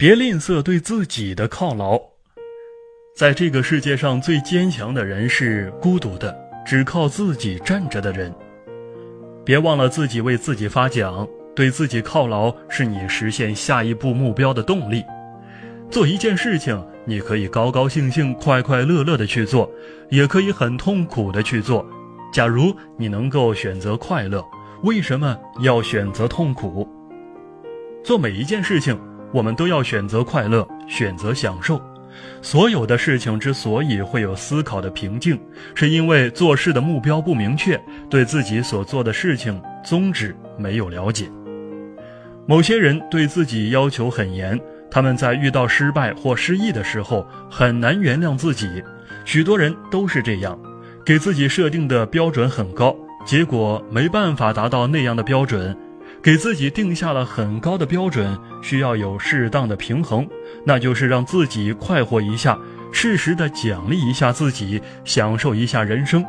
别吝啬对自己的犒劳。在这个世界上最坚强的人是孤独的，只靠自己站着的人。别忘了自己为自己发奖，对自己犒劳是你实现下一步目标的动力。做一件事情，你可以高高兴兴、快快乐乐的去做，也可以很痛苦的去做。假如你能够选择快乐，为什么要选择痛苦？做每一件事情，我们都要选择快乐，选择享受。所有的事情之所以会有思考的瓶颈，是因为做事的目标不明确，对自己所做的事情宗旨没有了解。某些人对自己要求很严。他们在遇到失败或失意的时候很难原谅自己，许多人都是这样，给自己设定的标准很高，结果没办法达到那样的标准，给自己定下了很高的标准，需要有适当的平衡，那就是让自己快活一下，适时的奖励一下自己，享受一下人生。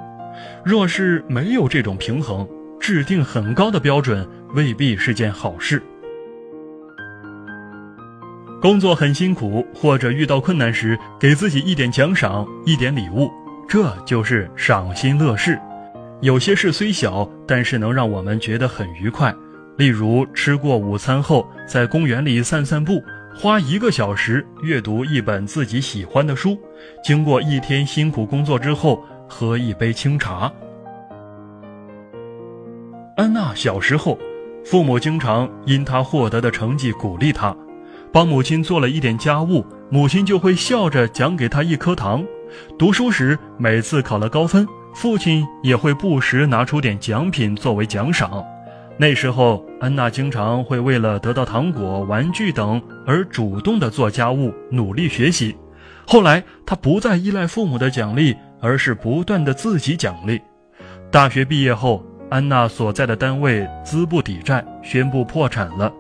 若是没有这种平衡，制定很高的标准未必是件好事。工作很辛苦，或者遇到困难时，给自己一点奖赏，一点礼物，这就是赏心乐事。有些事虽小，但是能让我们觉得很愉快。例如，吃过午餐后，在公园里散散步，花一个小时阅读一本自己喜欢的书；经过一天辛苦工作之后，喝一杯清茶。安娜小时候，父母经常因她获得的成绩鼓励她。帮母亲做了一点家务，母亲就会笑着奖给她一颗糖。读书时，每次考了高分，父亲也会不时拿出点奖品作为奖赏。那时候，安娜经常会为了得到糖果、玩具等而主动的做家务，努力学习。后来，她不再依赖父母的奖励，而是不断的自己奖励。大学毕业后，安娜所在的单位资不抵债，宣布破产了。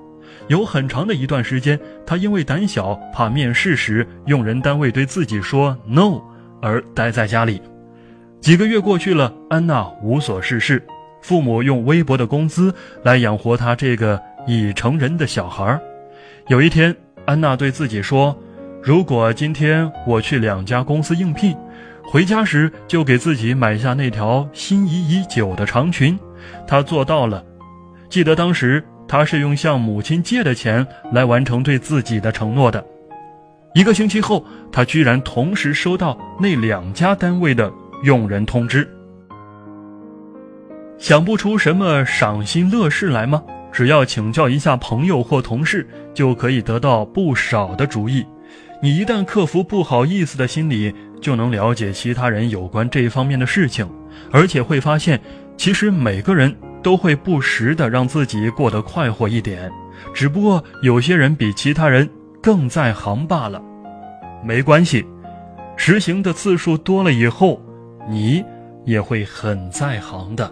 有很长的一段时间，他因为胆小，怕面试时用人单位对自己说 “no” 而待在家里。几个月过去了，安娜无所事事，父母用微薄的工资来养活他这个已成人的小孩。有一天，安娜对自己说：“如果今天我去两家公司应聘，回家时就给自己买下那条心仪已久的长裙。”她做到了。记得当时。他是用向母亲借的钱来完成对自己的承诺的。一个星期后，他居然同时收到那两家单位的用人通知。想不出什么赏心乐事来吗？只要请教一下朋友或同事，就可以得到不少的主意。你一旦克服不好意思的心理，就能了解其他人有关这方面的事情，而且会发现，其实每个人。都会不时的让自己过得快活一点，只不过有些人比其他人更在行罢了。没关系，实行的次数多了以后，你也会很在行的。